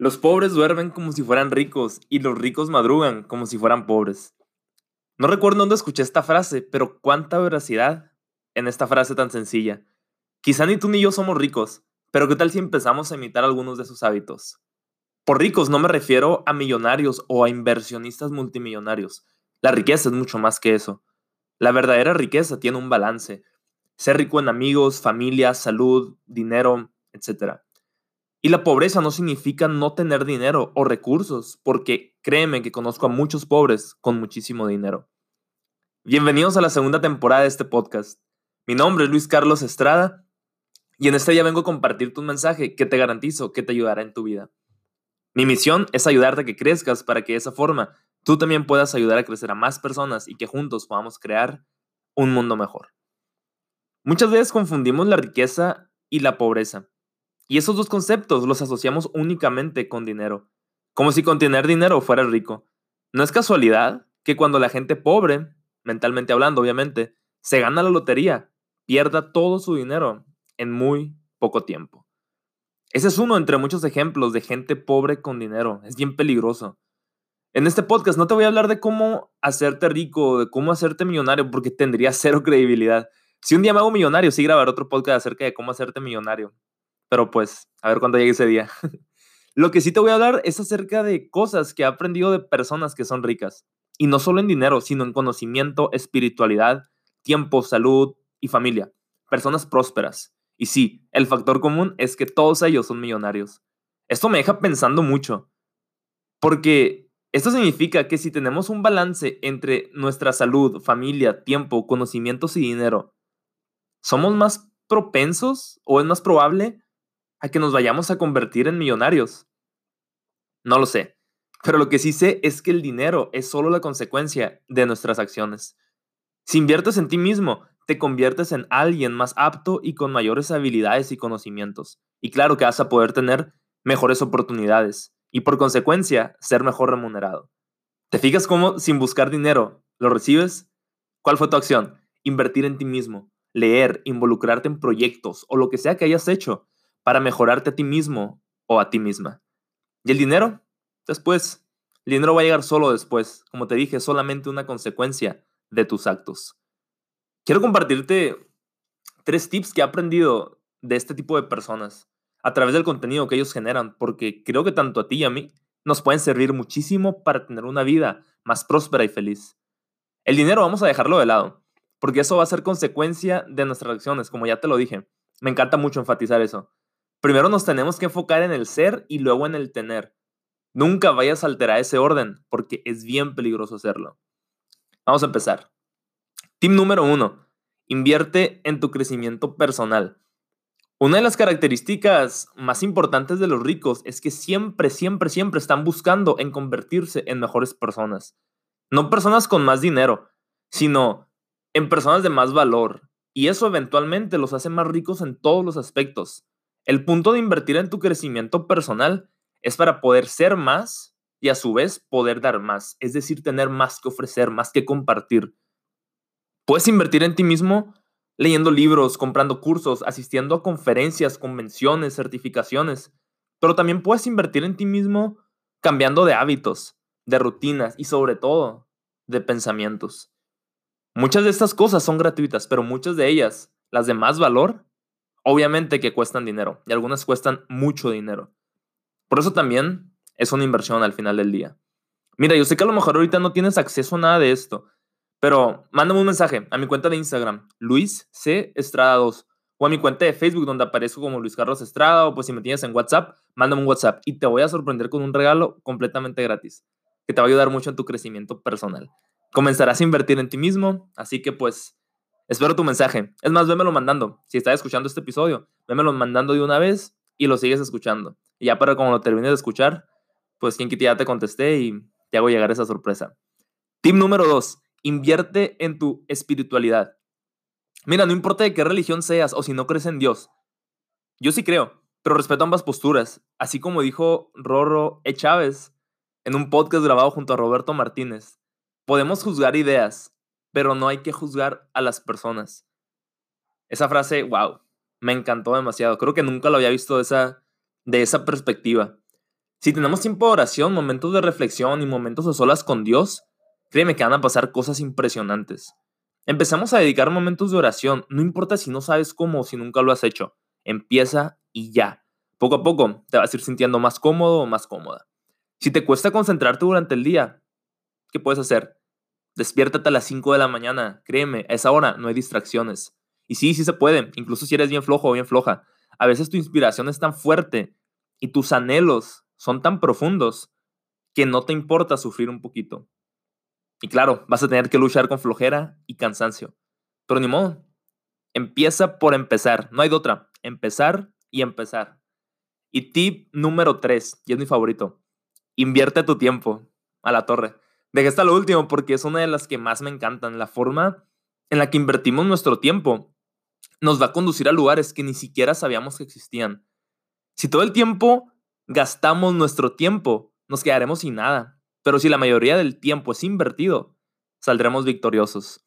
Los pobres duermen como si fueran ricos y los ricos madrugan como si fueran pobres. No recuerdo dónde escuché esta frase, pero cuánta veracidad en esta frase tan sencilla. Quizá ni tú ni yo somos ricos, pero ¿qué tal si empezamos a imitar algunos de sus hábitos? Por ricos no me refiero a millonarios o a inversionistas multimillonarios. La riqueza es mucho más que eso. La verdadera riqueza tiene un balance. Ser rico en amigos, familia, salud, dinero, etc. Y la pobreza no significa no tener dinero o recursos, porque créeme que conozco a muchos pobres con muchísimo dinero. Bienvenidos a la segunda temporada de este podcast. Mi nombre es Luis Carlos Estrada y en este día vengo a compartirte un mensaje que te garantizo que te ayudará en tu vida. Mi misión es ayudarte a que crezcas para que de esa forma tú también puedas ayudar a crecer a más personas y que juntos podamos crear un mundo mejor. Muchas veces confundimos la riqueza y la pobreza. Y esos dos conceptos los asociamos únicamente con dinero, como si con tener dinero fuera rico. No es casualidad que cuando la gente pobre, mentalmente hablando obviamente, se gana la lotería, pierda todo su dinero en muy poco tiempo. Ese es uno entre muchos ejemplos de gente pobre con dinero. Es bien peligroso. En este podcast no te voy a hablar de cómo hacerte rico, de cómo hacerte millonario, porque tendría cero credibilidad. Si un día me hago millonario, sí grabar otro podcast acerca de cómo hacerte millonario. Pero pues, a ver cuándo llegue ese día. Lo que sí te voy a hablar es acerca de cosas que he aprendido de personas que son ricas. Y no solo en dinero, sino en conocimiento, espiritualidad, tiempo, salud y familia. Personas prósperas. Y sí, el factor común es que todos ellos son millonarios. Esto me deja pensando mucho. Porque esto significa que si tenemos un balance entre nuestra salud, familia, tiempo, conocimientos y dinero, ¿somos más propensos o es más probable a que nos vayamos a convertir en millonarios? No lo sé, pero lo que sí sé es que el dinero es solo la consecuencia de nuestras acciones. Si inviertes en ti mismo, te conviertes en alguien más apto y con mayores habilidades y conocimientos. Y claro que vas a poder tener mejores oportunidades y por consecuencia ser mejor remunerado. ¿Te fijas cómo sin buscar dinero lo recibes? ¿Cuál fue tu acción? Invertir en ti mismo, leer, involucrarte en proyectos o lo que sea que hayas hecho para mejorarte a ti mismo o a ti misma. ¿Y el dinero? Después. El dinero va a llegar solo después. Como te dije, solamente una consecuencia de tus actos. Quiero compartirte tres tips que he aprendido de este tipo de personas a través del contenido que ellos generan, porque creo que tanto a ti y a mí nos pueden servir muchísimo para tener una vida más próspera y feliz. El dinero vamos a dejarlo de lado, porque eso va a ser consecuencia de nuestras acciones, como ya te lo dije. Me encanta mucho enfatizar eso. Primero nos tenemos que enfocar en el ser y luego en el tener. Nunca vayas a alterar ese orden porque es bien peligroso hacerlo. Vamos a empezar. Tip número uno. Invierte en tu crecimiento personal. Una de las características más importantes de los ricos es que siempre, siempre, siempre están buscando en convertirse en mejores personas. No personas con más dinero, sino en personas de más valor. Y eso eventualmente los hace más ricos en todos los aspectos. El punto de invertir en tu crecimiento personal es para poder ser más y a su vez poder dar más, es decir, tener más que ofrecer, más que compartir. Puedes invertir en ti mismo leyendo libros, comprando cursos, asistiendo a conferencias, convenciones, certificaciones, pero también puedes invertir en ti mismo cambiando de hábitos, de rutinas y sobre todo de pensamientos. Muchas de estas cosas son gratuitas, pero muchas de ellas, las de más valor, Obviamente que cuestan dinero y algunas cuestan mucho dinero. Por eso también es una inversión al final del día. Mira, yo sé que a lo mejor ahorita no tienes acceso a nada de esto, pero mándame un mensaje a mi cuenta de Instagram, Luis C. Estrada 2, o a mi cuenta de Facebook donde aparezco como Luis Carlos Estrada, o pues si me tienes en WhatsApp, mándame un WhatsApp y te voy a sorprender con un regalo completamente gratis, que te va a ayudar mucho en tu crecimiento personal. Comenzarás a invertir en ti mismo, así que pues Espero tu mensaje. Es más, vémelo mandando. Si estás escuchando este episodio, vémelo mandando de una vez y lo sigues escuchando. Y ya para cuando lo termines de escuchar, pues quien quita ya te contesté y te hago llegar esa sorpresa. Tip número dos, invierte en tu espiritualidad. Mira, no importa de qué religión seas o si no crees en Dios. Yo sí creo, pero respeto ambas posturas. Así como dijo Rorro E. Chávez en un podcast grabado junto a Roberto Martínez. Podemos juzgar ideas, pero no hay que juzgar a las personas. Esa frase, wow, me encantó demasiado. Creo que nunca lo había visto de esa, de esa perspectiva. Si tenemos tiempo de oración, momentos de reflexión y momentos de solas con Dios, créeme que van a pasar cosas impresionantes. Empezamos a dedicar momentos de oración, no importa si no sabes cómo o si nunca lo has hecho. Empieza y ya. Poco a poco te vas a ir sintiendo más cómodo o más cómoda. Si te cuesta concentrarte durante el día, ¿qué puedes hacer? Despiértate a las 5 de la mañana. Créeme, a esa hora no hay distracciones. Y sí, sí se puede, incluso si eres bien flojo o bien floja. A veces tu inspiración es tan fuerte y tus anhelos son tan profundos que no te importa sufrir un poquito. Y claro, vas a tener que luchar con flojera y cansancio. Pero ni modo. Empieza por empezar. No hay de otra. Empezar y empezar. Y tip número 3, y es mi favorito. Invierte tu tiempo a la torre. Deja hasta lo último porque es una de las que más me encantan. La forma en la que invertimos nuestro tiempo nos va a conducir a lugares que ni siquiera sabíamos que existían. Si todo el tiempo gastamos nuestro tiempo, nos quedaremos sin nada. Pero si la mayoría del tiempo es invertido, saldremos victoriosos.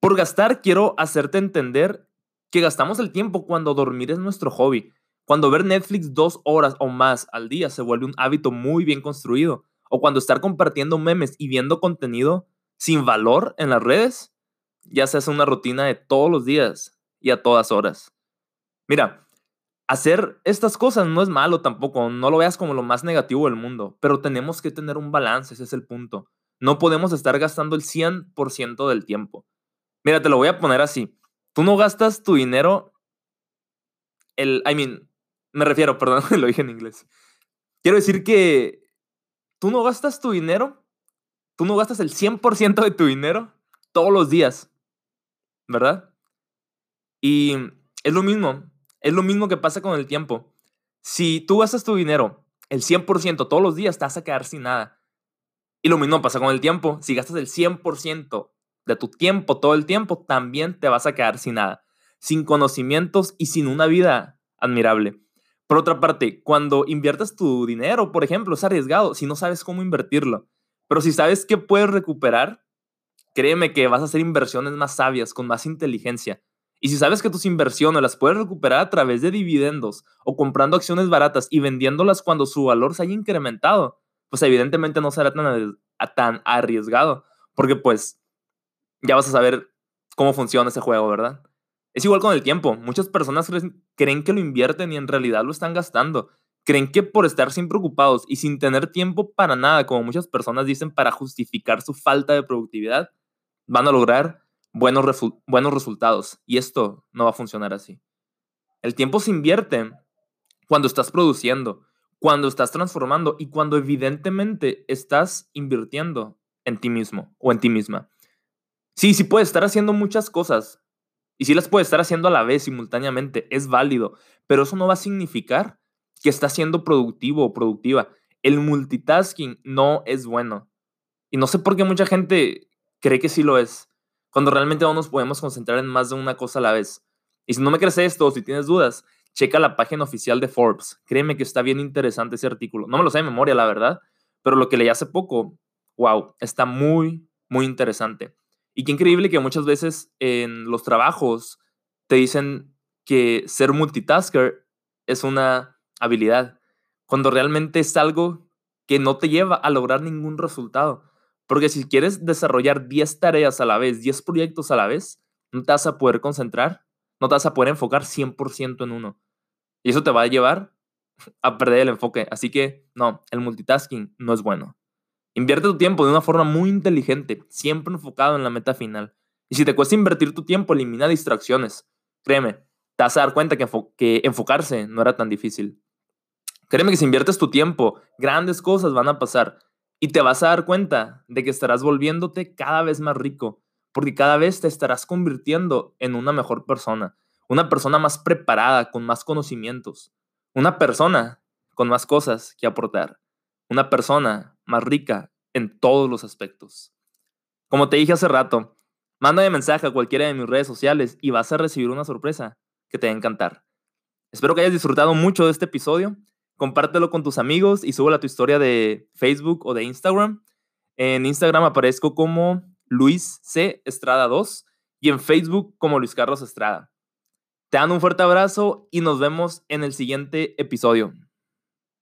Por gastar, quiero hacerte entender que gastamos el tiempo cuando dormir es nuestro hobby, cuando ver Netflix dos horas o más al día se vuelve un hábito muy bien construido, o cuando estar compartiendo memes y viendo contenido sin valor en las redes, ya se hace una rutina de todos los días y a todas horas. Mira, hacer estas cosas no es malo tampoco, no lo veas como lo más negativo del mundo, pero tenemos que tener un balance, ese es el punto. No podemos estar gastando el 100% del tiempo. Mira, te lo voy a poner así. Tú no gastas tu dinero, el, I mean, me refiero, perdón, lo dije en inglés. Quiero decir que tú no gastas tu dinero, tú no gastas el 100% de tu dinero todos los días, ¿verdad? Y es lo mismo, es lo mismo que pasa con el tiempo. Si tú gastas tu dinero el 100% todos los días, te vas a quedar sin nada. Y lo mismo pasa con el tiempo. Si gastas el 100% de tu tiempo todo el tiempo, también te vas a quedar sin nada. Sin conocimientos y sin una vida admirable. Por otra parte, cuando inviertes tu dinero, por ejemplo, es arriesgado si no sabes cómo invertirlo. Pero si sabes que puedes recuperar, créeme que vas a hacer inversiones más sabias, con más inteligencia. Y si sabes que tus inversiones las puedes recuperar a través de dividendos o comprando acciones baratas y vendiéndolas cuando su valor se haya incrementado, pues evidentemente no será tan, tan arriesgado, porque pues ya vas a saber cómo funciona ese juego, ¿verdad? Es igual con el tiempo. Muchas personas creen que lo invierten y en realidad lo están gastando. Creen que por estar sin preocupados y sin tener tiempo para nada, como muchas personas dicen, para justificar su falta de productividad, van a lograr buenos, buenos resultados. Y esto no va a funcionar así. El tiempo se invierte cuando estás produciendo, cuando estás transformando y cuando evidentemente estás invirtiendo en ti mismo o en ti misma. Sí, sí puedes estar haciendo muchas cosas y sí las puedes estar haciendo a la vez simultáneamente, es válido, pero eso no va a significar que estás siendo productivo o productiva. El multitasking no es bueno. Y no sé por qué mucha gente cree que sí lo es cuando realmente no nos podemos concentrar en más de una cosa a la vez. Y si no me crees esto si tienes dudas, checa la página oficial de Forbes. Créeme que está bien interesante ese artículo. No me lo sé de memoria, la verdad, pero lo que leí hace poco, wow, está muy, muy interesante. Y qué increíble que muchas veces en los trabajos te dicen que ser multitasker es una habilidad, cuando realmente es algo que no te lleva a lograr ningún resultado. Porque si quieres desarrollar 10 tareas a la vez, 10 proyectos a la vez, no te vas a poder concentrar, no te vas a poder enfocar 100% en uno. Y eso te va a llevar a perder el enfoque. Así que no, el multitasking no es bueno. Invierte tu tiempo de una forma muy inteligente, siempre enfocado en la meta final. Y si te cuesta invertir tu tiempo, elimina distracciones. Créeme, te vas a dar cuenta que, que enfocarse no era tan difícil. Créeme que si inviertes tu tiempo, grandes cosas van a pasar. Y te vas a dar cuenta de que estarás volviéndote cada vez más rico, porque cada vez te estarás convirtiendo en una mejor persona, una persona más preparada, con más conocimientos, una persona con más cosas que aportar, una persona más rica en todos los aspectos. Como te dije hace rato, mándame mensaje a cualquiera de mis redes sociales y vas a recibir una sorpresa que te va a encantar. Espero que hayas disfrutado mucho de este episodio compártelo con tus amigos y súbelo a tu historia de Facebook o de Instagram. En Instagram aparezco como Luis C. Estrada 2 y en Facebook como Luis Carlos Estrada. Te dan un fuerte abrazo y nos vemos en el siguiente episodio.